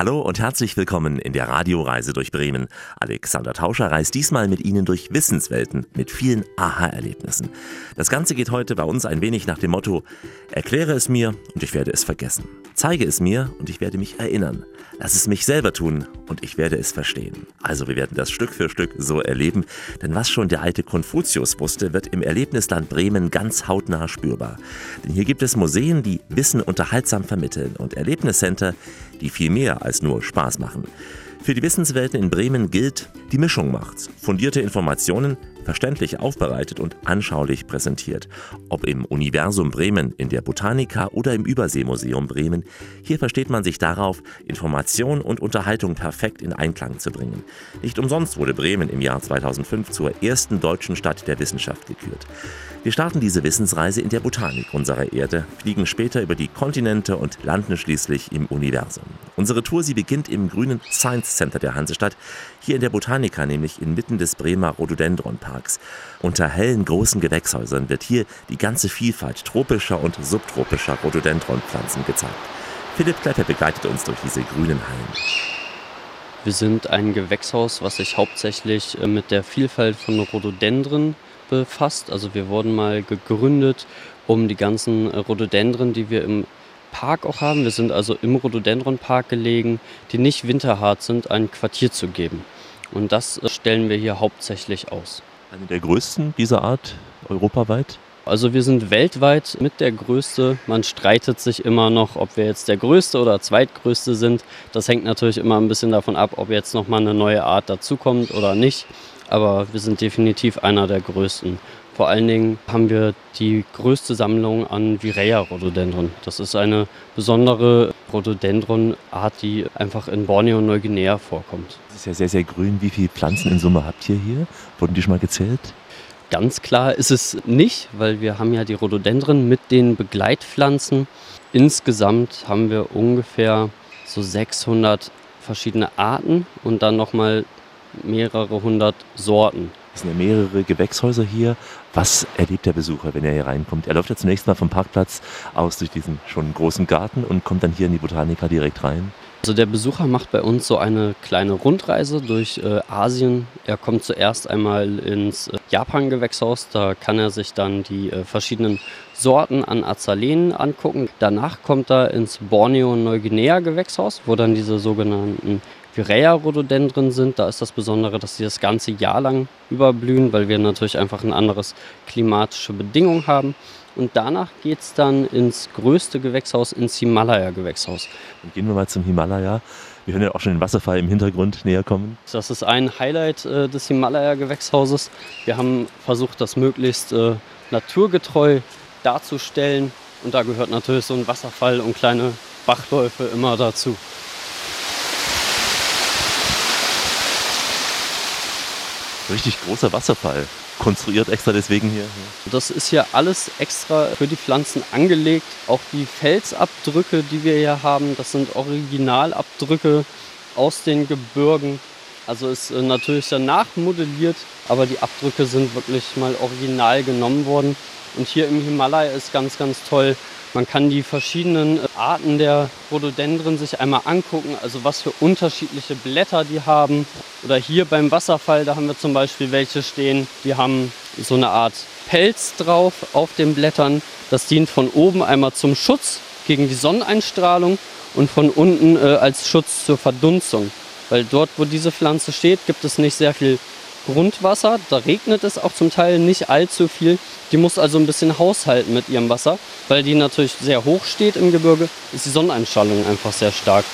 Hallo und herzlich willkommen in der Radioreise durch Bremen. Alexander Tauscher reist diesmal mit Ihnen durch Wissenswelten mit vielen Aha-Erlebnissen. Das Ganze geht heute bei uns ein wenig nach dem Motto: Erkläre es mir und ich werde es vergessen. Zeige es mir und ich werde mich erinnern. Lass es mich selber tun und ich werde es verstehen. Also wir werden das Stück für Stück so erleben, denn was schon der alte Konfuzius wusste, wird im Erlebnisland Bremen ganz hautnah spürbar. Denn hier gibt es Museen, die Wissen unterhaltsam vermitteln und Erlebniscenter, die viel mehr als nur Spaß machen. Für die Wissenswelten in Bremen gilt, die Mischung macht's. Fundierte Informationen, verständlich aufbereitet und anschaulich präsentiert. Ob im Universum Bremen, in der Botanika oder im Überseemuseum Bremen, hier versteht man sich darauf, Information und Unterhaltung perfekt in Einklang zu bringen. Nicht umsonst wurde Bremen im Jahr 2005 zur ersten deutschen Stadt der Wissenschaft gekürt. Wir starten diese Wissensreise in der Botanik unserer Erde, fliegen später über die Kontinente und landen schließlich im Universum. Unsere Tour, sie beginnt im grünen Science Center der Hansestadt, hier in der Botanika, nämlich inmitten des Bremer Rhododendronparks. Unter hellen großen Gewächshäusern wird hier die ganze Vielfalt tropischer und subtropischer Rhododendronpflanzen gezeigt. Philipp Kleppe begleitet uns durch diese grünen Hallen. Wir sind ein Gewächshaus, was sich hauptsächlich äh, mit der Vielfalt von Rhododendren befasst. Also wir wurden mal gegründet, um die ganzen Rhododendren, die wir im Park auch haben, wir sind also im Rhododendronpark gelegen, die nicht winterhart sind, ein Quartier zu geben. Und das äh, stellen wir hier hauptsächlich aus. Eine der größten dieser Art europaweit? Also wir sind weltweit mit der größte. Man streitet sich immer noch, ob wir jetzt der größte oder zweitgrößte sind. Das hängt natürlich immer ein bisschen davon ab, ob jetzt nochmal eine neue Art dazukommt oder nicht aber wir sind definitiv einer der größten. Vor allen Dingen haben wir die größte Sammlung an Virea-Rhododendron. Das ist eine besondere Rhododendron-Art, die einfach in Borneo und Neuguinea vorkommt. Das ist ja sehr, sehr grün. Wie viele Pflanzen in Summe habt ihr hier? Wurden die schon mal gezählt? Ganz klar ist es nicht, weil wir haben ja die Rhododendren mit den Begleitpflanzen. Insgesamt haben wir ungefähr so 600 verschiedene Arten und dann nochmal mehrere hundert Sorten. Es sind ja mehrere Gewächshäuser hier. Was erlebt der Besucher, wenn er hier reinkommt? Er läuft ja zunächst mal vom Parkplatz aus durch diesen schon großen Garten und kommt dann hier in die Botanika direkt rein. Also der Besucher macht bei uns so eine kleine Rundreise durch äh, Asien. Er kommt zuerst einmal ins äh, Japan-Gewächshaus. Da kann er sich dann die äh, verschiedenen Sorten an Azalenen angucken. Danach kommt er ins Borneo-Neuguinea-Gewächshaus, wo dann diese sogenannten Virea-Rhododendren sind. Da ist das Besondere, dass sie das ganze Jahr lang überblühen, weil wir natürlich einfach ein anderes klimatische Bedingungen haben. Und danach geht es dann ins größte Gewächshaus, ins Himalaya-Gewächshaus. Dann gehen wir mal zum Himalaya. Wir hören ja auch schon den Wasserfall im Hintergrund näher kommen. Das ist ein Highlight äh, des Himalaya-Gewächshauses. Wir haben versucht, das möglichst äh, naturgetreu darzustellen. Und da gehört natürlich so ein Wasserfall und kleine Bachläufe immer dazu. Richtig großer Wasserfall. Konstruiert extra deswegen hier. Das ist hier alles extra für die Pflanzen angelegt. Auch die Felsabdrücke, die wir hier haben, das sind Originalabdrücke aus den Gebirgen. Also ist äh, natürlich danach modelliert, aber die Abdrücke sind wirklich mal original genommen worden. Und hier im Himalaya ist ganz, ganz toll, man kann die verschiedenen Arten der Rhododendren sich einmal angucken, also was für unterschiedliche Blätter die haben. Oder hier beim Wasserfall, da haben wir zum Beispiel welche stehen, die haben so eine Art Pelz drauf auf den Blättern. Das dient von oben einmal zum Schutz gegen die Sonneneinstrahlung und von unten äh, als Schutz zur Verdunstung. Weil dort, wo diese Pflanze steht, gibt es nicht sehr viel Grundwasser. Da regnet es auch zum Teil nicht allzu viel. Die muss also ein bisschen haushalten mit ihrem Wasser, weil die natürlich sehr hoch steht im Gebirge, ist die Sonneneinstrahlung einfach sehr stark.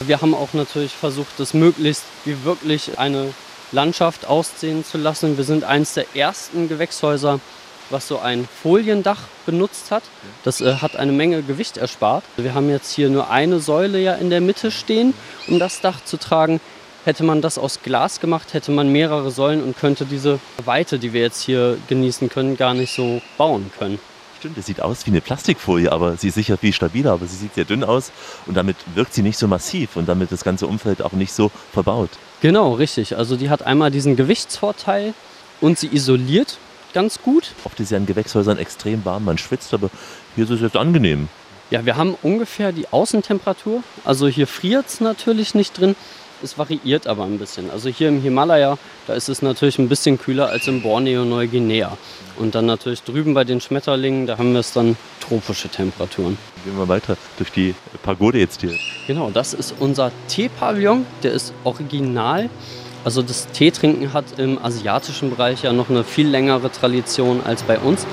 Wir haben auch natürlich versucht, das möglichst wie wirklich eine Landschaft aussehen zu lassen. Wir sind eines der ersten Gewächshäuser, was so ein Foliendach benutzt hat. Das äh, hat eine Menge Gewicht erspart. Wir haben jetzt hier nur eine Säule ja in der Mitte stehen, um das Dach zu tragen. Hätte man das aus Glas gemacht, hätte man mehrere Säulen und könnte diese Weite, die wir jetzt hier genießen können, gar nicht so bauen können. Stimmt, es sieht aus wie eine Plastikfolie, aber sie ist sicher viel stabiler, aber sie sieht sehr dünn aus und damit wirkt sie nicht so massiv und damit das ganze Umfeld auch nicht so verbaut. Genau, richtig. Also die hat einmal diesen Gewichtsvorteil und sie isoliert ganz gut. Oft ist ja in Gewächshäusern extrem warm, man schwitzt, aber hier ist es jetzt angenehm. Ja, wir haben ungefähr die Außentemperatur. Also hier friert es natürlich nicht drin. Es variiert aber ein bisschen. Also hier im Himalaya, da ist es natürlich ein bisschen kühler als in Borneo, Neuguinea. Und dann natürlich drüben bei den Schmetterlingen, da haben wir es dann tropische Temperaturen. Gehen wir weiter durch die Pagode jetzt hier. Genau, das ist unser Teepavillon. Der ist original. Also das Teetrinken hat im asiatischen Bereich ja noch eine viel längere Tradition als bei uns.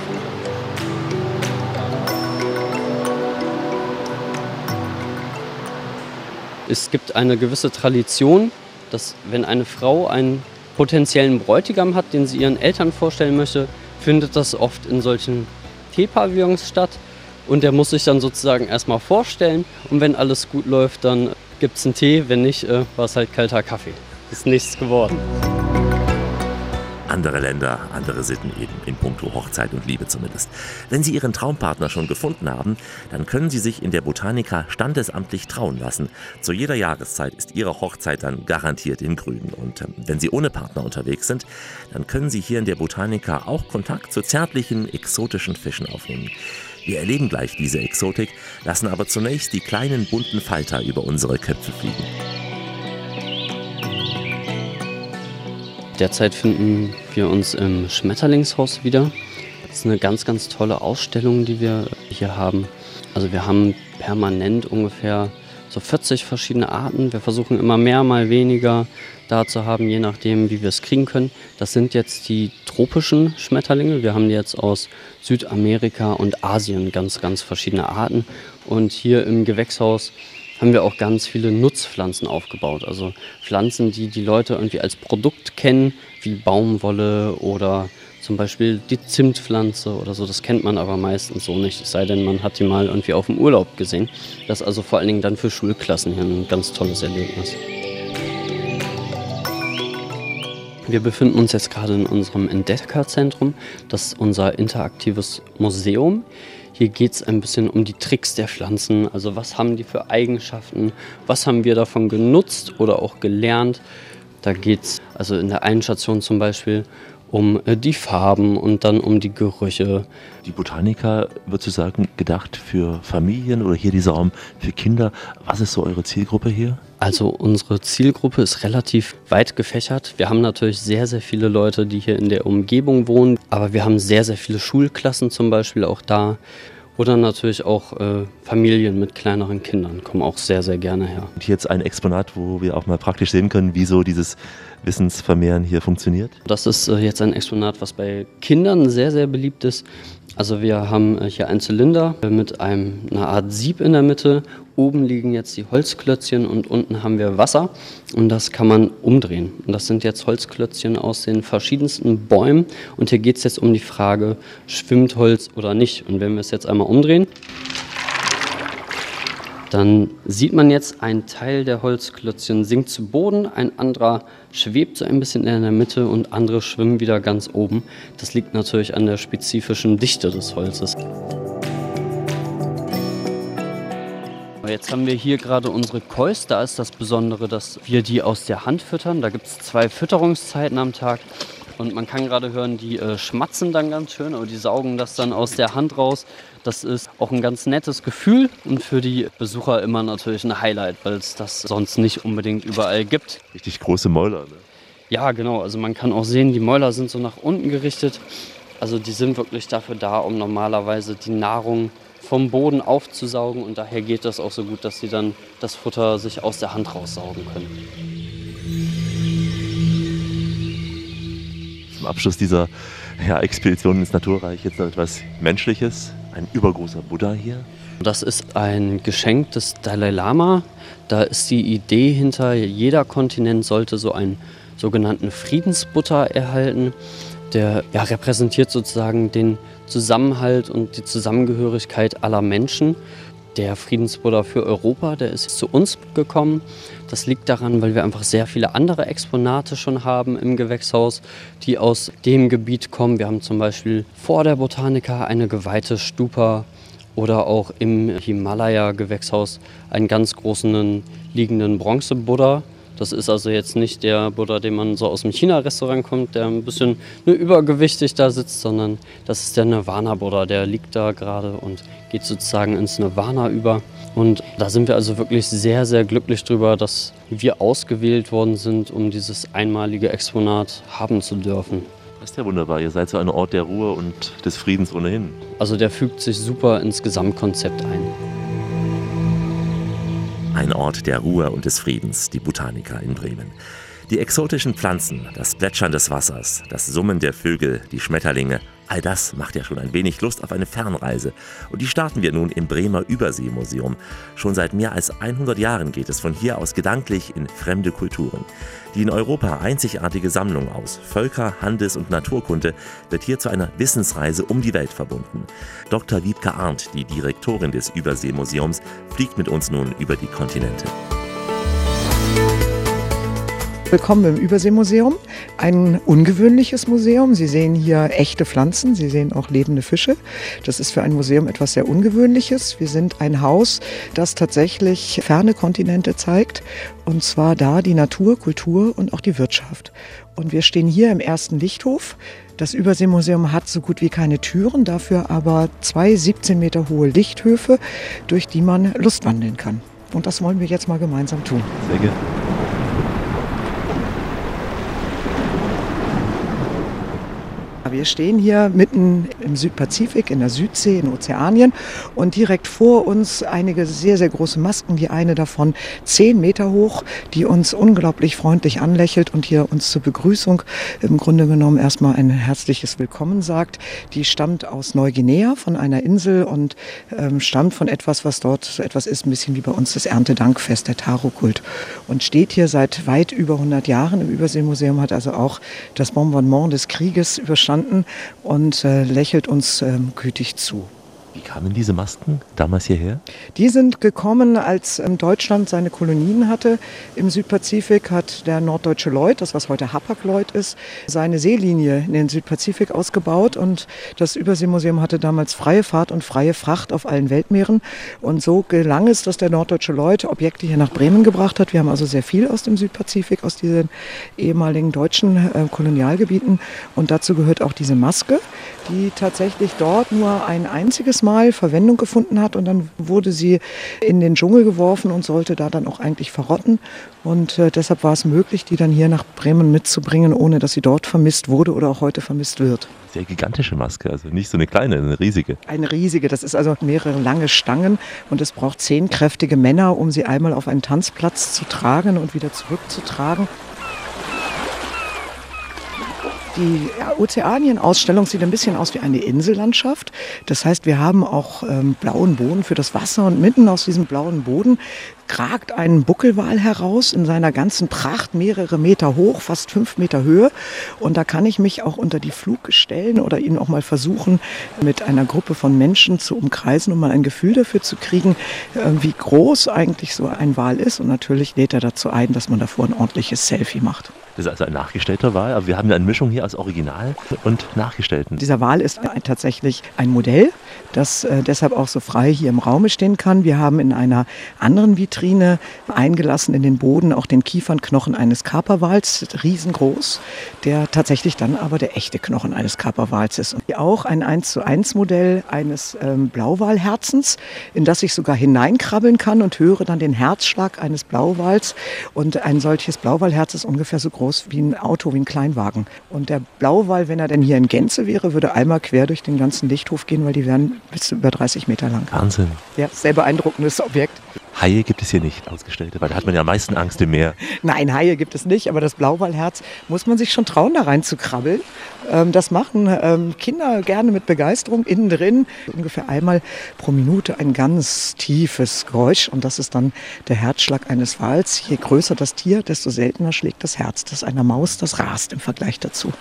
Es gibt eine gewisse Tradition, dass wenn eine Frau einen potenziellen Bräutigam hat, den sie ihren Eltern vorstellen möchte, findet das oft in solchen Teepavillons statt. Und der muss sich dann sozusagen erstmal vorstellen. Und wenn alles gut läuft, dann gibt es einen Tee. Wenn nicht, äh, war es halt kalter Kaffee. Ist nichts geworden. Andere Länder, andere Sitten eben, in puncto Hochzeit und Liebe zumindest. Wenn Sie Ihren Traumpartner schon gefunden haben, dann können Sie sich in der Botanica standesamtlich trauen lassen. Zu jeder Jahreszeit ist Ihre Hochzeit dann garantiert in Grün. Und äh, wenn Sie ohne Partner unterwegs sind, dann können Sie hier in der Botanica auch Kontakt zu zärtlichen, exotischen Fischen aufnehmen. Wir erleben gleich diese Exotik, lassen aber zunächst die kleinen bunten Falter über unsere Köpfe fliegen. Derzeit finden wir uns im Schmetterlingshaus wieder. Das ist eine ganz, ganz tolle Ausstellung, die wir hier haben. Also wir haben permanent ungefähr so 40 verschiedene Arten. Wir versuchen immer mehr, mal weniger da zu haben, je nachdem, wie wir es kriegen können. Das sind jetzt die tropischen Schmetterlinge. Wir haben jetzt aus Südamerika und Asien ganz, ganz verschiedene Arten. Und hier im Gewächshaus haben wir auch ganz viele Nutzpflanzen aufgebaut. Also Pflanzen, die die Leute irgendwie als Produkt kennen, wie Baumwolle oder zum Beispiel die Zimtpflanze oder so. Das kennt man aber meistens so nicht, es sei denn, man hat die mal irgendwie auf dem Urlaub gesehen. Das ist also vor allen Dingen dann für Schulklassen hier ein ganz tolles Erlebnis. Wir befinden uns jetzt gerade in unserem Entdeckerzentrum. Das ist unser interaktives Museum. Hier geht es ein bisschen um die Tricks der Pflanzen. Also was haben die für Eigenschaften? Was haben wir davon genutzt oder auch gelernt? Da geht es also in der einen Station zum Beispiel um äh, die Farben und dann um die Gerüche. Die Botanica, würdest du sagen, gedacht für Familien oder hier dieser Raum für Kinder. Was ist so eure Zielgruppe hier? Also unsere Zielgruppe ist relativ weit gefächert. Wir haben natürlich sehr, sehr viele Leute, die hier in der Umgebung wohnen, aber wir haben sehr, sehr viele Schulklassen zum Beispiel auch da. Oder natürlich auch äh, Familien mit kleineren Kindern kommen auch sehr, sehr gerne her. Und jetzt ein Exponat, wo wir auch mal praktisch sehen können, wie so dieses Wissensvermehren hier funktioniert. Das ist äh, jetzt ein Exponat, was bei Kindern sehr, sehr beliebt ist. Also wir haben äh, hier einen Zylinder mit einem, einer Art Sieb in der Mitte. Oben liegen jetzt die Holzklötzchen und unten haben wir Wasser und das kann man umdrehen. Und das sind jetzt Holzklötzchen aus den verschiedensten Bäumen und hier geht es jetzt um die Frage, schwimmt Holz oder nicht. Und wenn wir es jetzt einmal umdrehen, dann sieht man jetzt, ein Teil der Holzklötzchen sinkt zu Boden, ein anderer schwebt so ein bisschen in der Mitte und andere schwimmen wieder ganz oben. Das liegt natürlich an der spezifischen Dichte des Holzes. Jetzt haben wir hier gerade unsere Kois. Da ist das Besondere, dass wir die aus der Hand füttern. Da gibt es zwei Fütterungszeiten am Tag. Und man kann gerade hören, die äh, schmatzen dann ganz schön, aber die saugen das dann aus der Hand raus. Das ist auch ein ganz nettes Gefühl und für die Besucher immer natürlich ein Highlight, weil es das sonst nicht unbedingt überall gibt. Richtig große Mäuler, ne? Ja, genau. Also man kann auch sehen, die Mäuler sind so nach unten gerichtet. Also die sind wirklich dafür da, um normalerweise die Nahrung vom Boden aufzusaugen und daher geht das auch so gut, dass sie dann das Futter sich aus der Hand raussaugen können. Zum Abschluss dieser ja, Expedition ins Naturreich jetzt noch etwas Menschliches. Ein übergroßer Buddha hier. Das ist ein Geschenk des Dalai Lama. Da ist die Idee hinter, jeder Kontinent sollte so einen sogenannten Friedensbuddha erhalten. Der ja, repräsentiert sozusagen den Zusammenhalt und die Zusammengehörigkeit aller Menschen. Der Friedensbuddha für Europa, der ist zu uns gekommen. Das liegt daran, weil wir einfach sehr viele andere Exponate schon haben im Gewächshaus, die aus dem Gebiet kommen. Wir haben zum Beispiel vor der Botanica eine geweihte Stupa oder auch im Himalaya-Gewächshaus einen ganz großen liegenden Bronze-Buddha. Das ist also jetzt nicht der Buddha, den man so aus dem China-Restaurant kommt, der ein bisschen ne, übergewichtig da sitzt, sondern das ist der Nirvana-Buddha. Der liegt da gerade und geht sozusagen ins Nirvana über. Und da sind wir also wirklich sehr, sehr glücklich drüber, dass wir ausgewählt worden sind, um dieses einmalige Exponat haben zu dürfen. Das ist ja wunderbar. Ihr seid so ein Ort der Ruhe und des Friedens ohnehin. Also der fügt sich super ins Gesamtkonzept ein. Ein Ort der Ruhe und des Friedens, die Botanica in Bremen. Die exotischen Pflanzen, das Plätschern des Wassers, das Summen der Vögel, die Schmetterlinge, all das macht ja schon ein wenig Lust auf eine Fernreise. Und die starten wir nun im Bremer Überseemuseum. Schon seit mehr als 100 Jahren geht es von hier aus gedanklich in fremde Kulturen. Die in Europa einzigartige Sammlung aus Völker-, Handels- und Naturkunde wird hier zu einer Wissensreise um die Welt verbunden. Dr. Wiebke Arndt, die Direktorin des Überseemuseums, fliegt mit uns nun über die Kontinente. Willkommen im Überseemuseum. Ein ungewöhnliches Museum. Sie sehen hier echte Pflanzen, Sie sehen auch lebende Fische. Das ist für ein Museum etwas sehr Ungewöhnliches. Wir sind ein Haus, das tatsächlich ferne Kontinente zeigt. Und zwar da die Natur, Kultur und auch die Wirtschaft. Und wir stehen hier im ersten Lichthof. Das Überseemuseum hat so gut wie keine Türen, dafür aber zwei 17 Meter hohe Lichthöfe, durch die man lustwandeln kann. Und das wollen wir jetzt mal gemeinsam tun. Sehr gerne. Wir stehen hier mitten im Südpazifik, in der Südsee, in Ozeanien und direkt vor uns einige sehr, sehr große Masken. Die eine davon zehn Meter hoch, die uns unglaublich freundlich anlächelt und hier uns zur Begrüßung im Grunde genommen erstmal ein herzliches Willkommen sagt. Die stammt aus Neuguinea von einer Insel und ähm, stammt von etwas, was dort so etwas ist, ein bisschen wie bei uns das Erntedankfest, der Taro-Kult. Und steht hier seit weit über 100 Jahren im Überseemuseum, hat also auch das Bombardement des Krieges überstanden gestanden und äh, lächelt uns ähm, gütig zu. Wie kamen diese Masken damals hierher? Die sind gekommen, als ähm, Deutschland seine Kolonien hatte. Im Südpazifik hat der norddeutsche Lloyd, das was heute Hapag-Lloyd ist, seine Seelinie in den Südpazifik ausgebaut. Und das Überseemuseum hatte damals freie Fahrt und freie Fracht auf allen Weltmeeren. Und so gelang es, dass der norddeutsche Lloyd Objekte hier nach Bremen gebracht hat. Wir haben also sehr viel aus dem Südpazifik, aus diesen ehemaligen deutschen äh, Kolonialgebieten. Und dazu gehört auch diese Maske, die tatsächlich dort nur ein einziges Mal Verwendung gefunden hat und dann wurde sie in den Dschungel geworfen und sollte da dann auch eigentlich verrotten. Und äh, deshalb war es möglich, die dann hier nach Bremen mitzubringen, ohne dass sie dort vermisst wurde oder auch heute vermisst wird. Sehr gigantische Maske, also nicht so eine kleine, eine riesige. Eine riesige, das ist also mehrere lange Stangen und es braucht zehn kräftige Männer, um sie einmal auf einen Tanzplatz zu tragen und wieder zurückzutragen. Die Ozeanien-Ausstellung sieht ein bisschen aus wie eine Insellandschaft. Das heißt, wir haben auch ähm, blauen Boden für das Wasser und mitten aus diesem blauen Boden kragt ein Buckelwal heraus in seiner ganzen Pracht, mehrere Meter hoch, fast fünf Meter Höhe. Und da kann ich mich auch unter die Fluke stellen oder ihn auch mal versuchen, mit einer Gruppe von Menschen zu umkreisen, um mal ein Gefühl dafür zu kriegen, äh, wie groß eigentlich so ein Wal ist. Und natürlich lädt er dazu ein, dass man davor ein ordentliches Selfie macht. Das ist also ein nachgestellter Wal, aber wir haben ja eine Mischung hier aus Original und Nachgestellten. Dieser Wal ist tatsächlich ein Modell, das äh, deshalb auch so frei hier im Raume stehen kann. Wir haben in einer anderen Vitrine eingelassen in den Boden auch den Kiefernknochen eines Kaperwals, riesengroß, der tatsächlich dann aber der echte Knochen eines Kaperwals ist. Und auch ein 1 zu 1 Modell eines ähm, Blauwalherzens, in das ich sogar hineinkrabbeln kann und höre dann den Herzschlag eines Blauwals. Und ein solches Blauwalherz ist ungefähr so groß wie ein Auto, wie ein Kleinwagen. Und der Blauwal, wenn er denn hier in Gänze wäre, würde einmal quer durch den ganzen Lichthof gehen, weil die wären bis zu über 30 Meter lang. Wahnsinn. Ja, sehr beeindruckendes Objekt. Haie gibt es hier nicht, ausgestellte, weil da hat man ja am meisten Angst im Meer. Nein, Haie gibt es nicht, aber das Blauwalherz muss man sich schon trauen, da rein zu krabbeln. Ähm, das machen ähm, Kinder gerne mit Begeisterung innen drin. Ungefähr einmal pro Minute ein ganz tiefes Geräusch und das ist dann der Herzschlag eines Wals. Je größer das Tier, desto seltener schlägt das Herz. Das einer Maus, das rast im Vergleich dazu.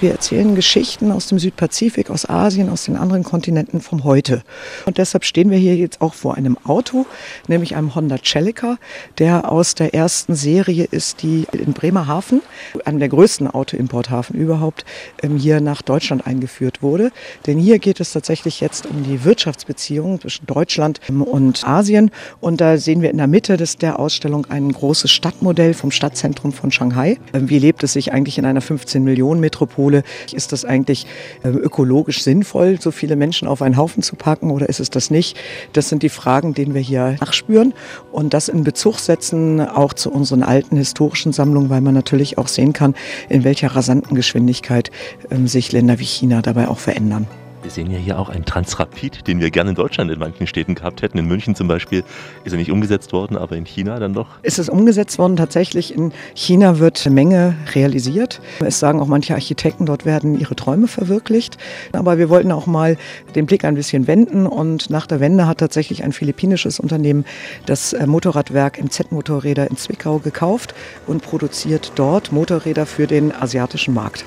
Wir erzählen Geschichten aus dem Südpazifik, aus Asien, aus den anderen Kontinenten vom Heute. Und deshalb stehen wir hier jetzt auch vor einem Auto, nämlich einem Honda Celica, der aus der ersten Serie ist, die in Bremerhaven, einem der größten Autoimporthafen überhaupt, ähm, hier nach Deutschland eingeführt wurde. Denn hier geht es tatsächlich jetzt um die Wirtschaftsbeziehungen zwischen Deutschland und Asien. Und da sehen wir in der Mitte des, der Ausstellung ein großes Stadtmodell vom Stadtzentrum von Shanghai. Ähm, wie lebt es sich eigentlich in einer 15 Millionen Metropole? Ist das eigentlich ähm, ökologisch sinnvoll, so viele Menschen auf einen Haufen zu packen oder ist es das nicht? Das sind die Fragen, denen wir hier nachspüren und das in Bezug setzen auch zu unseren alten historischen Sammlungen, weil man natürlich auch sehen kann, in welcher rasanten Geschwindigkeit ähm, sich Länder wie China dabei auch verändern. Wir sehen ja hier auch einen Transrapid, den wir gerne in Deutschland in manchen Städten gehabt hätten. In München zum Beispiel ist er nicht umgesetzt worden, aber in China dann doch. Ist es umgesetzt worden? Tatsächlich in China wird eine Menge realisiert. Es sagen auch manche Architekten, dort werden ihre Träume verwirklicht. Aber wir wollten auch mal den Blick ein bisschen wenden und nach der Wende hat tatsächlich ein philippinisches Unternehmen das äh, Motorradwerk MZ Motorräder in Zwickau gekauft und produziert dort Motorräder für den asiatischen Markt.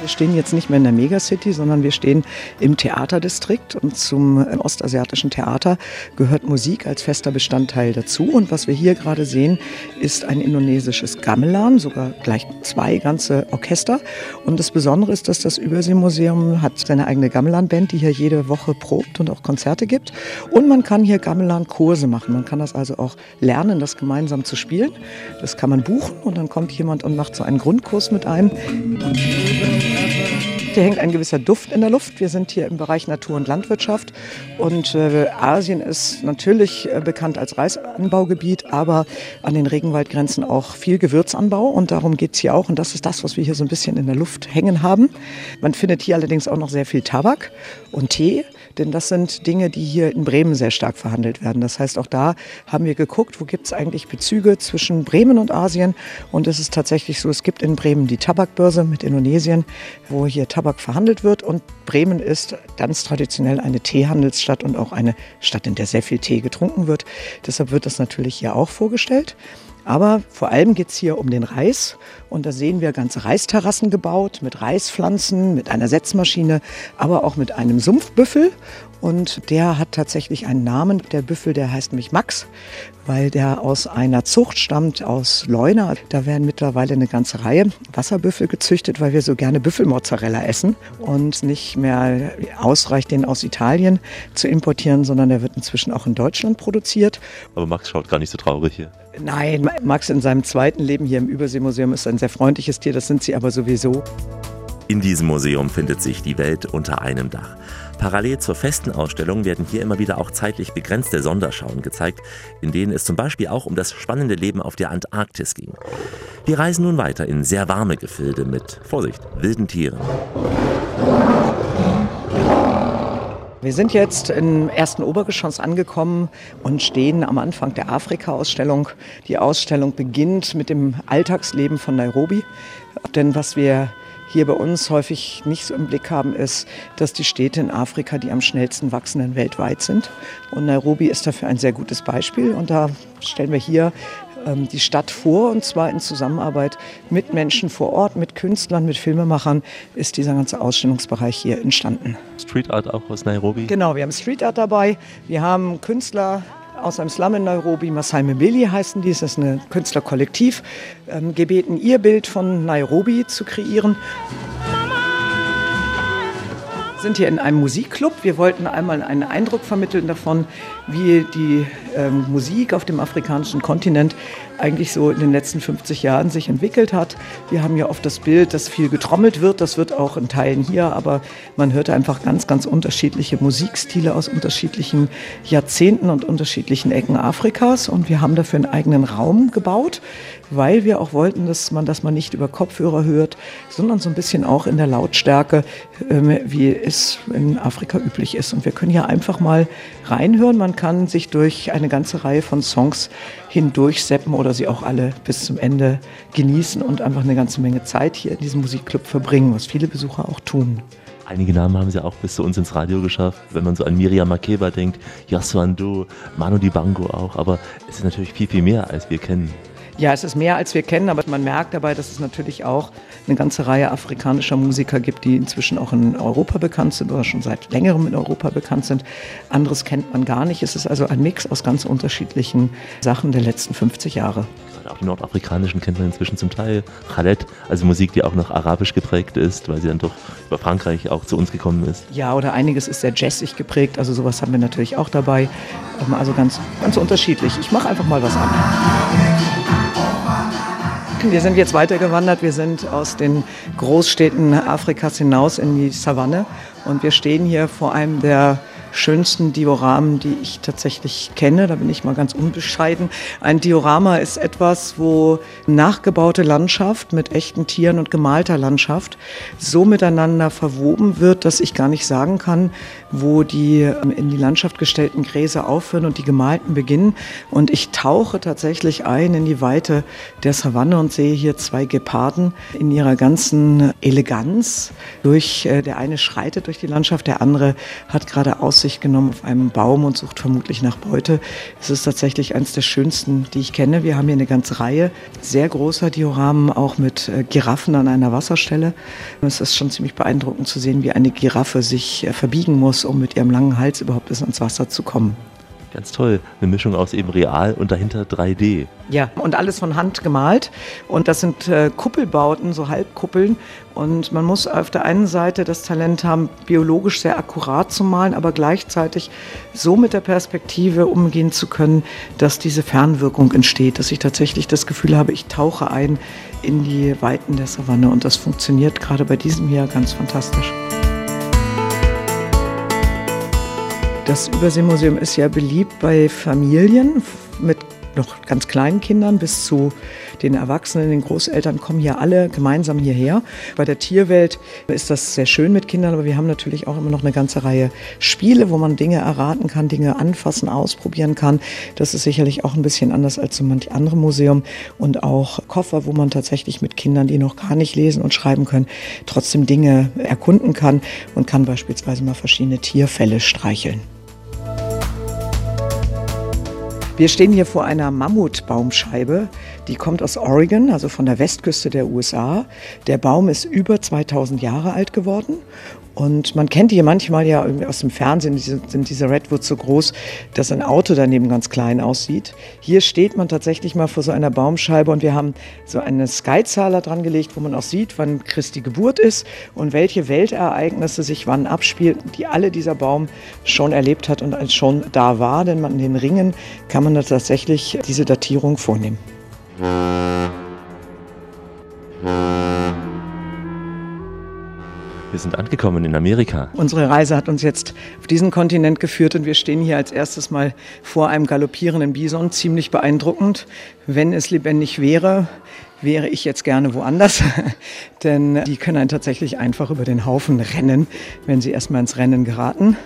Wir stehen jetzt nicht mehr in der Megacity, sondern wir stehen im Theaterdistrikt und zum ostasiatischen Theater gehört Musik als fester Bestandteil dazu. Und was wir hier gerade sehen, ist ein indonesisches Gamelan, sogar gleich zwei ganze Orchester. Und das Besondere ist, dass das Überseemuseum hat seine eigene Gamelan-Band, die hier jede Woche probt und auch Konzerte gibt. Und man kann hier Gamelan-Kurse machen. Man kann das also auch lernen, das gemeinsam zu spielen. Das kann man buchen und dann kommt jemand und macht so einen Grundkurs mit einem. Hier hängt ein gewisser Duft in der Luft. Wir sind hier im Bereich Natur- und Landwirtschaft und äh, Asien ist natürlich äh, bekannt als Reisanbaugebiet, aber an den Regenwaldgrenzen auch viel Gewürzanbau und darum geht es hier auch und das ist das, was wir hier so ein bisschen in der Luft hängen haben. Man findet hier allerdings auch noch sehr viel Tabak und Tee. Denn das sind Dinge, die hier in Bremen sehr stark verhandelt werden. Das heißt, auch da haben wir geguckt, wo gibt es eigentlich Bezüge zwischen Bremen und Asien. Und es ist tatsächlich so, es gibt in Bremen die Tabakbörse mit Indonesien, wo hier Tabak verhandelt wird. Und Bremen ist ganz traditionell eine Teehandelsstadt und auch eine Stadt, in der sehr viel Tee getrunken wird. Deshalb wird das natürlich hier auch vorgestellt. Aber vor allem geht es hier um den Reis. Und da sehen wir ganze Reisterrassen gebaut mit Reispflanzen, mit einer Setzmaschine, aber auch mit einem Sumpfbüffel. Und der hat tatsächlich einen Namen. Der Büffel, der heißt nämlich Max, weil der aus einer Zucht stammt, aus Leuna. Da werden mittlerweile eine ganze Reihe Wasserbüffel gezüchtet, weil wir so gerne Büffelmozzarella essen und nicht mehr ausreicht, den aus Italien zu importieren, sondern der wird inzwischen auch in Deutschland produziert. Aber Max schaut gar nicht so traurig hier. Nein, Max in seinem zweiten Leben hier im Überseemuseum ist ein sehr freundliches Tier, das sind sie aber sowieso. In diesem Museum findet sich die Welt unter einem Dach. Parallel zur festen Ausstellung werden hier immer wieder auch zeitlich begrenzte Sonderschauen gezeigt, in denen es zum Beispiel auch um das spannende Leben auf der Antarktis ging. Wir reisen nun weiter in sehr warme Gefilde mit, Vorsicht, wilden Tieren. Wir sind jetzt im ersten Obergeschoss angekommen und stehen am Anfang der Afrika-Ausstellung. Die Ausstellung beginnt mit dem Alltagsleben von Nairobi. Denn was wir hier bei uns häufig nicht so im Blick haben, ist, dass die Städte in Afrika die am schnellsten wachsenden weltweit sind. Und Nairobi ist dafür ein sehr gutes Beispiel. Und da stellen wir hier ähm, die Stadt vor und zwar in Zusammenarbeit mit Menschen vor Ort, mit Künstlern, mit Filmemachern ist dieser ganze Ausstellungsbereich hier entstanden. Street Art auch aus Nairobi? Genau, wir haben Street Art dabei. Wir haben Künstler aus einem Slum in Nairobi, Masai Mbili heißen die, das ist ein Künstlerkollektiv, ähm, gebeten, ihr Bild von Nairobi zu kreieren sind hier in einem Musikclub. Wir wollten einmal einen Eindruck vermitteln davon, wie die ähm, Musik auf dem afrikanischen Kontinent eigentlich so in den letzten 50 Jahren sich entwickelt hat. Wir haben ja oft das Bild, dass viel getrommelt wird. Das wird auch in Teilen hier, aber man hört einfach ganz, ganz unterschiedliche Musikstile aus unterschiedlichen Jahrzehnten und unterschiedlichen Ecken Afrikas. Und wir haben dafür einen eigenen Raum gebaut, weil wir auch wollten, dass man das mal nicht über Kopfhörer hört, sondern so ein bisschen auch in der Lautstärke, ähm, wie es in Afrika üblich ist. Und wir können hier einfach mal reinhören. Man kann sich durch eine ganze Reihe von Songs hindurchseppen oder sie auch alle bis zum Ende genießen und einfach eine ganze Menge Zeit hier in diesem Musikclub verbringen, was viele Besucher auch tun. Einige Namen haben sie auch bis zu uns ins Radio geschafft. Wenn man so an Miriam Makeba denkt, Yasuando, Manu Dibango auch. Aber es ist natürlich viel, viel mehr, als wir kennen. Ja, es ist mehr, als wir kennen, aber man merkt dabei, dass es natürlich auch eine ganze Reihe afrikanischer Musiker gibt, die inzwischen auch in Europa bekannt sind oder schon seit längerem in Europa bekannt sind. Anderes kennt man gar nicht. Es ist also ein Mix aus ganz unterschiedlichen Sachen der letzten 50 Jahre. Auch die nordafrikanischen kennt man inzwischen zum Teil. Khaled, also Musik, die auch noch arabisch geprägt ist, weil sie dann doch über Frankreich auch zu uns gekommen ist. Ja, oder einiges ist sehr jazzig geprägt. Also sowas haben wir natürlich auch dabei. Ähm, also ganz, ganz unterschiedlich. Ich mache einfach mal was an. Wir sind jetzt weitergewandert. Wir sind aus den Großstädten Afrikas hinaus in die Savanne. Und wir stehen hier vor einem der schönsten Dioramen, die ich tatsächlich kenne. Da bin ich mal ganz unbescheiden. Ein Diorama ist etwas, wo nachgebaute Landschaft mit echten Tieren und gemalter Landschaft so miteinander verwoben wird, dass ich gar nicht sagen kann, wo die ähm, in die Landschaft gestellten Gräser aufhören und die gemalten beginnen. Und ich tauche tatsächlich ein in die Weite der Savanne und sehe hier zwei Geparden in ihrer ganzen Eleganz. Durch, äh, der eine schreitet durch die Landschaft, der andere hat gerade aus sich genommen auf einem Baum und sucht vermutlich nach Beute. Es ist tatsächlich eines der schönsten, die ich kenne. Wir haben hier eine ganze Reihe sehr großer Dioramen, auch mit äh, Giraffen an einer Wasserstelle. Es ist schon ziemlich beeindruckend zu sehen, wie eine Giraffe sich äh, verbiegen muss, um mit ihrem langen Hals überhaupt bis ans Wasser zu kommen. Ganz toll. Eine Mischung aus eben real und dahinter 3D. Ja, und alles von Hand gemalt. Und das sind äh, Kuppelbauten, so Halbkuppeln. Und man muss auf der einen Seite das Talent haben, biologisch sehr akkurat zu malen, aber gleichzeitig so mit der Perspektive umgehen zu können, dass diese Fernwirkung entsteht, dass ich tatsächlich das Gefühl habe, ich tauche ein in die Weiten der Savanne. Und das funktioniert gerade bei diesem hier ganz fantastisch. Das Überseemuseum ist ja beliebt bei Familien mit noch ganz kleinen Kindern bis zu den Erwachsenen, den Großeltern kommen hier alle gemeinsam hierher. Bei der Tierwelt ist das sehr schön mit Kindern, aber wir haben natürlich auch immer noch eine ganze Reihe Spiele, wo man Dinge erraten kann, Dinge anfassen, ausprobieren kann. Das ist sicherlich auch ein bisschen anders als so manch andere Museum und auch Koffer, wo man tatsächlich mit Kindern, die noch gar nicht lesen und schreiben können, trotzdem Dinge erkunden kann und kann beispielsweise mal verschiedene Tierfälle streicheln. Wir stehen hier vor einer Mammutbaumscheibe, die kommt aus Oregon, also von der Westküste der USA. Der Baum ist über 2000 Jahre alt geworden und man kennt die manchmal ja aus dem Fernsehen, sind diese Redwoods so groß, dass ein Auto daneben ganz klein aussieht. Hier steht man tatsächlich mal vor so einer Baumscheibe und wir haben so eine Skyzahler dran gelegt, wo man auch sieht, wann Christi Geburt ist und welche Weltereignisse sich wann abspielten, die alle dieser Baum schon erlebt hat und schon da war. Denn man in den Ringen kann man tatsächlich diese Datierung vornehmen. Wir sind angekommen in Amerika. Unsere Reise hat uns jetzt auf diesen Kontinent geführt und wir stehen hier als erstes mal vor einem galoppierenden Bison. Ziemlich beeindruckend. Wenn es lebendig wäre, wäre ich jetzt gerne woanders, denn die können einen tatsächlich einfach über den Haufen rennen, wenn sie erstmal ins Rennen geraten.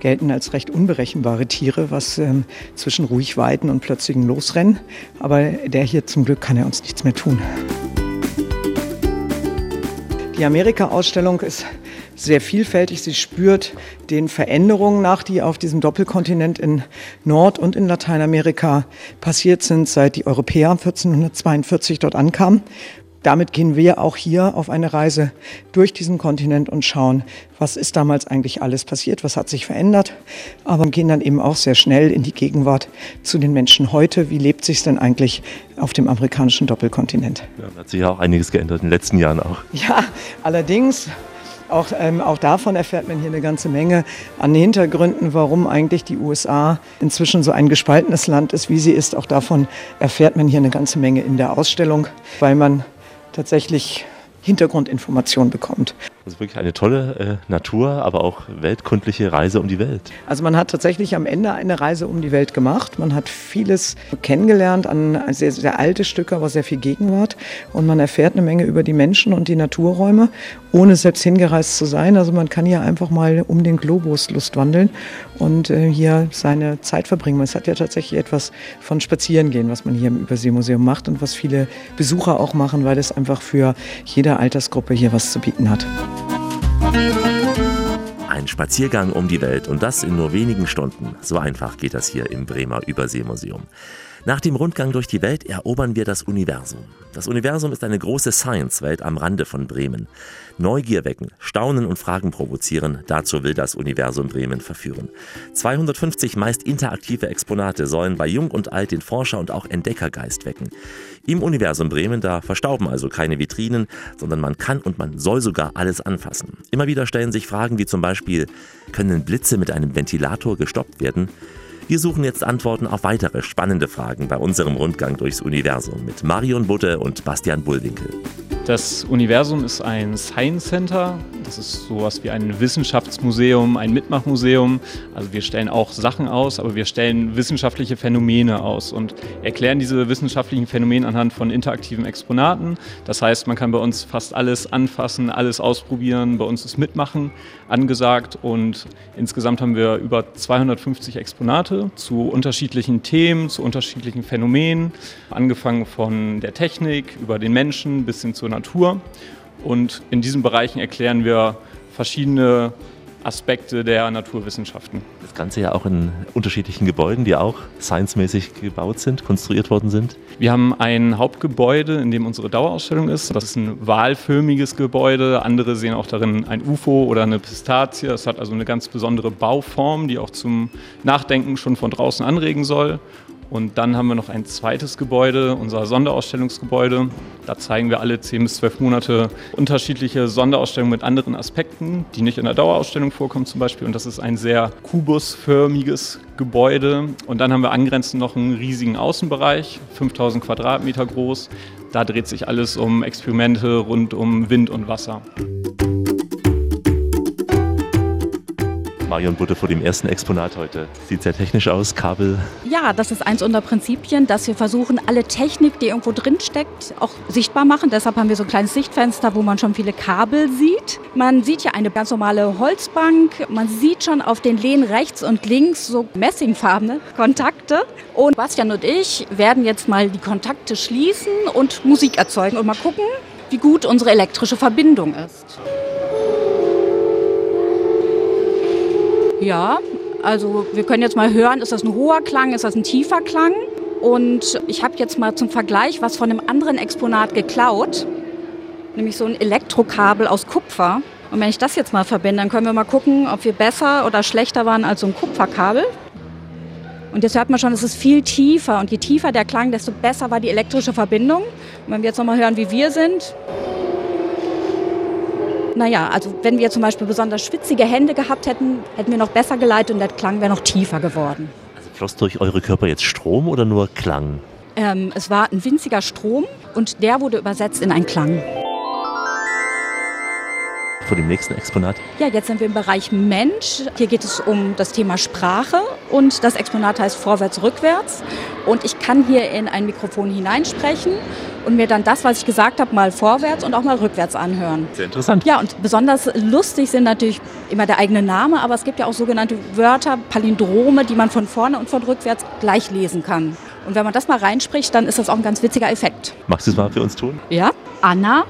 Gelten als recht unberechenbare Tiere, was ähm, zwischen ruhig weiten und plötzlichen Losrennen. Aber der hier zum Glück kann er uns nichts mehr tun. Die Amerika-Ausstellung ist sehr vielfältig. Sie spürt den Veränderungen nach, die auf diesem Doppelkontinent in Nord- und in Lateinamerika passiert sind, seit die Europäer 1442 dort ankamen damit gehen wir auch hier auf eine Reise durch diesen Kontinent und schauen, was ist damals eigentlich alles passiert, was hat sich verändert, aber gehen dann eben auch sehr schnell in die Gegenwart zu den Menschen heute. Wie lebt sich denn eigentlich auf dem amerikanischen Doppelkontinent? Ja, hat sich ja auch einiges geändert in den letzten Jahren auch. Ja, allerdings auch, ähm, auch, davon erfährt man hier eine ganze Menge an Hintergründen, warum eigentlich die USA inzwischen so ein gespaltenes Land ist, wie sie ist. Auch davon erfährt man hier eine ganze Menge in der Ausstellung, weil man tatsächlich Hintergrundinformationen bekommt. Das ist wirklich eine tolle äh, Natur, aber auch weltkundliche Reise um die Welt. Also man hat tatsächlich am Ende eine Reise um die Welt gemacht. Man hat vieles kennengelernt an sehr, sehr alte Stücke, aber sehr viel Gegenwart. Und man erfährt eine Menge über die Menschen und die Naturräume, ohne selbst hingereist zu sein. Also man kann hier einfach mal um den Globus lustwandeln und äh, hier seine Zeit verbringen. Es hat ja tatsächlich etwas von Spazierengehen, was man hier im Überseemuseum macht und was viele Besucher auch machen, weil es einfach für jede Altersgruppe hier was zu bieten hat. Ein Spaziergang um die Welt und das in nur wenigen Stunden. So einfach geht das hier im Bremer Überseemuseum. Nach dem Rundgang durch die Welt erobern wir das Universum. Das Universum ist eine große Science-Welt am Rande von Bremen. Neugier wecken, Staunen und Fragen provozieren, dazu will das Universum Bremen verführen. 250 meist interaktive Exponate sollen bei Jung und Alt den Forscher und auch Entdeckergeist wecken. Im Universum Bremen, da verstauben also keine Vitrinen, sondern man kann und man soll sogar alles anfassen. Immer wieder stellen sich Fragen wie zum Beispiel, können Blitze mit einem Ventilator gestoppt werden? Wir suchen jetzt Antworten auf weitere spannende Fragen bei unserem Rundgang durchs Universum mit Marion Butte und Bastian Bullwinkel. Das Universum ist ein Science Center. Das ist sowas wie ein Wissenschaftsmuseum, ein Mitmachmuseum. Also wir stellen auch Sachen aus, aber wir stellen wissenschaftliche Phänomene aus und erklären diese wissenschaftlichen Phänomene anhand von interaktiven Exponaten. Das heißt, man kann bei uns fast alles anfassen, alles ausprobieren. Bei uns ist Mitmachen angesagt und insgesamt haben wir über 250 Exponate zu unterschiedlichen Themen, zu unterschiedlichen Phänomenen, angefangen von der Technik über den Menschen bis hin zur Natur. Und in diesen Bereichen erklären wir verschiedene Aspekte der Naturwissenschaften. Das Ganze ja auch in unterschiedlichen Gebäuden, die auch science-mäßig gebaut sind, konstruiert worden sind. Wir haben ein Hauptgebäude, in dem unsere Dauerausstellung ist. Das ist ein wahlförmiges Gebäude. Andere sehen auch darin ein UFO oder eine Pistazie. Das hat also eine ganz besondere Bauform, die auch zum Nachdenken schon von draußen anregen soll. Und dann haben wir noch ein zweites Gebäude, unser Sonderausstellungsgebäude. Da zeigen wir alle 10 bis 12 Monate unterschiedliche Sonderausstellungen mit anderen Aspekten, die nicht in der Dauerausstellung vorkommen zum Beispiel. Und das ist ein sehr kubusförmiges Gebäude. Und dann haben wir angrenzend noch einen riesigen Außenbereich, 5000 Quadratmeter groß. Da dreht sich alles um Experimente rund um Wind und Wasser. Marion Butte vor dem ersten Exponat heute. Sieht sehr technisch aus, Kabel. Ja, das ist eins unserer Prinzipien, dass wir versuchen, alle Technik, die irgendwo drin steckt, auch sichtbar machen. Deshalb haben wir so ein kleines Sichtfenster, wo man schon viele Kabel sieht. Man sieht ja eine ganz normale Holzbank. Man sieht schon auf den Lehnen rechts und links so messingfarbene Kontakte. Und Bastian und ich werden jetzt mal die Kontakte schließen und Musik erzeugen und mal gucken, wie gut unsere elektrische Verbindung ist. Ja, also wir können jetzt mal hören, ist das ein hoher Klang, ist das ein tiefer Klang? Und ich habe jetzt mal zum Vergleich was von einem anderen Exponat geklaut, nämlich so ein Elektrokabel aus Kupfer. Und wenn ich das jetzt mal verbinde, dann können wir mal gucken, ob wir besser oder schlechter waren als so ein Kupferkabel. Und jetzt hört man schon, es ist viel tiefer. Und je tiefer der Klang, desto besser war die elektrische Verbindung. Und wenn wir jetzt nochmal hören, wie wir sind, naja, also wenn wir zum Beispiel besonders schwitzige Hände gehabt hätten, hätten wir noch besser geleitet und der Klang wäre noch tiefer geworden. Also floss durch eure Körper jetzt Strom oder nur Klang? Ähm, es war ein winziger Strom und der wurde übersetzt in einen Klang. Vor dem nächsten Exponat? Ja, jetzt sind wir im Bereich Mensch. Hier geht es um das Thema Sprache und das Exponat heißt Vorwärts, Rückwärts. Und ich kann hier in ein Mikrofon hineinsprechen und mir dann das, was ich gesagt habe, mal vorwärts und auch mal rückwärts anhören. Sehr interessant. Ja, und besonders lustig sind natürlich immer der eigene Name, aber es gibt ja auch sogenannte Wörter, Palindrome, die man von vorne und von rückwärts gleich lesen kann. Und wenn man das mal reinspricht, dann ist das auch ein ganz witziger Effekt. Magst du es mal für uns tun? Ja. Anna.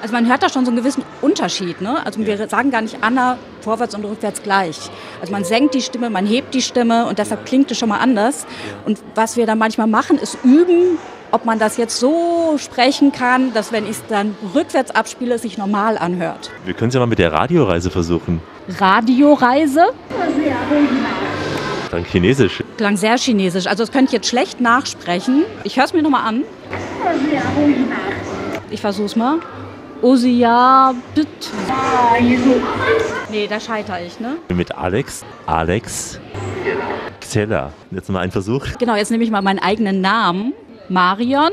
Also man hört da schon so einen gewissen Unterschied. Ne? Also wir sagen gar nicht Anna vorwärts und rückwärts gleich. Also man senkt die Stimme, man hebt die Stimme und deshalb klingt es schon mal anders. Und was wir dann manchmal machen, ist üben, ob man das jetzt so sprechen kann, dass wenn ich es dann rückwärts abspiele, es sich normal anhört. Wir können es ja mal mit der Radioreise versuchen. Radioreise? Klang chinesisch. Klang sehr chinesisch. Also das könnte ich jetzt schlecht nachsprechen. Ich höre es mir nochmal an. Ich versuche es mal. Osia. Nee, da scheitere ich, ne? Mit Alex. Alex. Xella. Jetzt mal ein Versuch. Genau, jetzt nehme ich mal meinen eigenen Namen. Marion.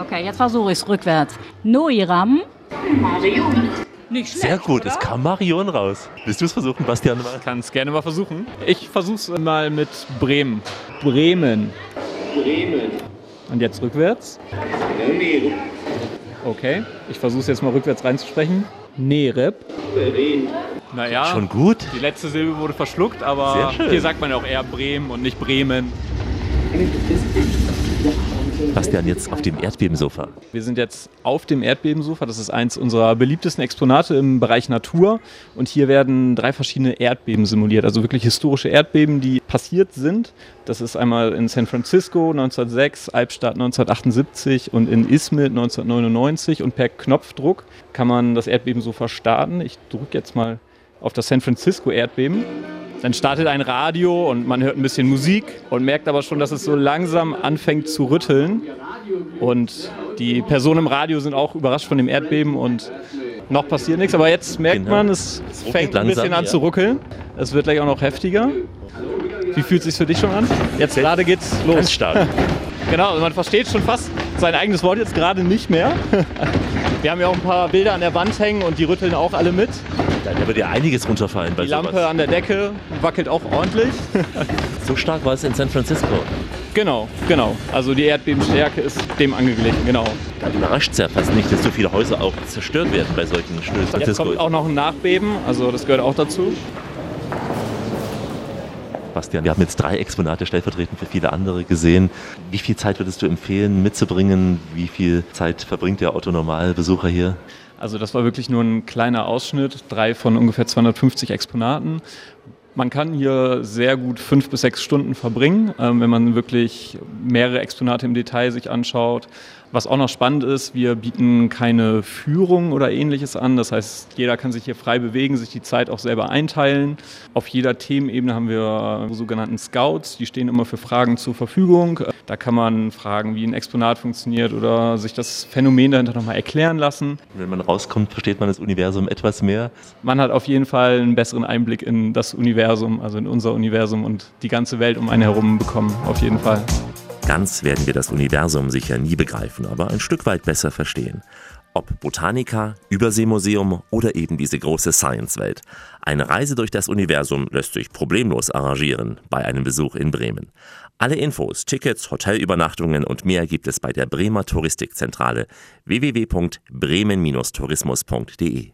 Okay, jetzt versuche ich es rückwärts. Noiram. Nicht schlecht, Sehr gut, oder? es kam Marion raus. Willst du es versuchen, Bastian? Mal? Kann es gerne mal versuchen. Ich versuche es mal mit Bremen. Bremen. Bremen. Und jetzt rückwärts. Okay, ich versuche es jetzt mal rückwärts reinzusprechen. Nereb. Naja, Schon gut. die letzte Silbe wurde verschluckt, aber hier sagt man ja auch eher Bremen und nicht Bremen. Bastian, jetzt auf dem Erdbebensofa. Wir sind jetzt auf dem Erdbebensofa. Das ist eins unserer beliebtesten Exponate im Bereich Natur. Und hier werden drei verschiedene Erdbeben simuliert, also wirklich historische Erdbeben, die passiert sind. Das ist einmal in San Francisco 1906, Albstadt 1978 und in Izmit 1999. Und per Knopfdruck kann man das Erdbebensofa starten. Ich drücke jetzt mal auf das San Francisco Erdbeben. Dann startet ein Radio und man hört ein bisschen Musik und merkt aber schon, dass es so langsam anfängt zu rütteln. Und die Personen im Radio sind auch überrascht von dem Erdbeben und noch passiert nichts. Aber jetzt merkt genau. man, es, es fängt ein bisschen an ja. zu ruckeln. Es wird gleich auch noch heftiger. Wie fühlt es sich für dich schon an? Jetzt gerade geht's los. Ganz stark. genau, man versteht schon fast sein eigenes Wort jetzt gerade nicht mehr. Wir haben ja auch ein paar Bilder an der Wand hängen und die rütteln auch alle mit. Da wird ja einiges runterfallen bei Die Lampe sowas. an der Decke wackelt auch ordentlich. so stark war es in San Francisco. Genau, genau. Also die Erdbebenstärke ist dem angeglichen, genau. Da überrascht es ja fast nicht, dass so viele Häuser auch zerstört werden bei solchen Stößen. Jetzt kommt auch noch ein Nachbeben, also das gehört auch dazu. Bastian, wir haben jetzt drei Exponate stellvertretend für viele andere gesehen. Wie viel Zeit würdest du empfehlen mitzubringen? Wie viel Zeit verbringt der Otto-Normalbesucher hier? Also das war wirklich nur ein kleiner Ausschnitt, drei von ungefähr 250 Exponaten. Man kann hier sehr gut fünf bis sechs Stunden verbringen, ähm, wenn man wirklich mehrere Exponate im Detail sich anschaut. Was auch noch spannend ist, wir bieten keine Führung oder ähnliches an. Das heißt, jeder kann sich hier frei bewegen, sich die Zeit auch selber einteilen. Auf jeder Themenebene haben wir sogenannten Scouts, die stehen immer für Fragen zur Verfügung. Da kann man fragen, wie ein Exponat funktioniert oder sich das Phänomen dahinter nochmal erklären lassen. Wenn man rauskommt, versteht man das Universum etwas mehr. Man hat auf jeden Fall einen besseren Einblick in das Universum, also in unser Universum und die ganze Welt um einen herum bekommen, auf jeden Fall. Ganz werden wir das Universum sicher nie begreifen, aber ein Stück weit besser verstehen. Ob Botanika, Überseemuseum oder eben diese große Science-Welt. Eine Reise durch das Universum lässt sich problemlos arrangieren bei einem Besuch in Bremen. Alle Infos, Tickets, Hotelübernachtungen und mehr gibt es bei der Bremer Touristikzentrale www.bremen-tourismus.de.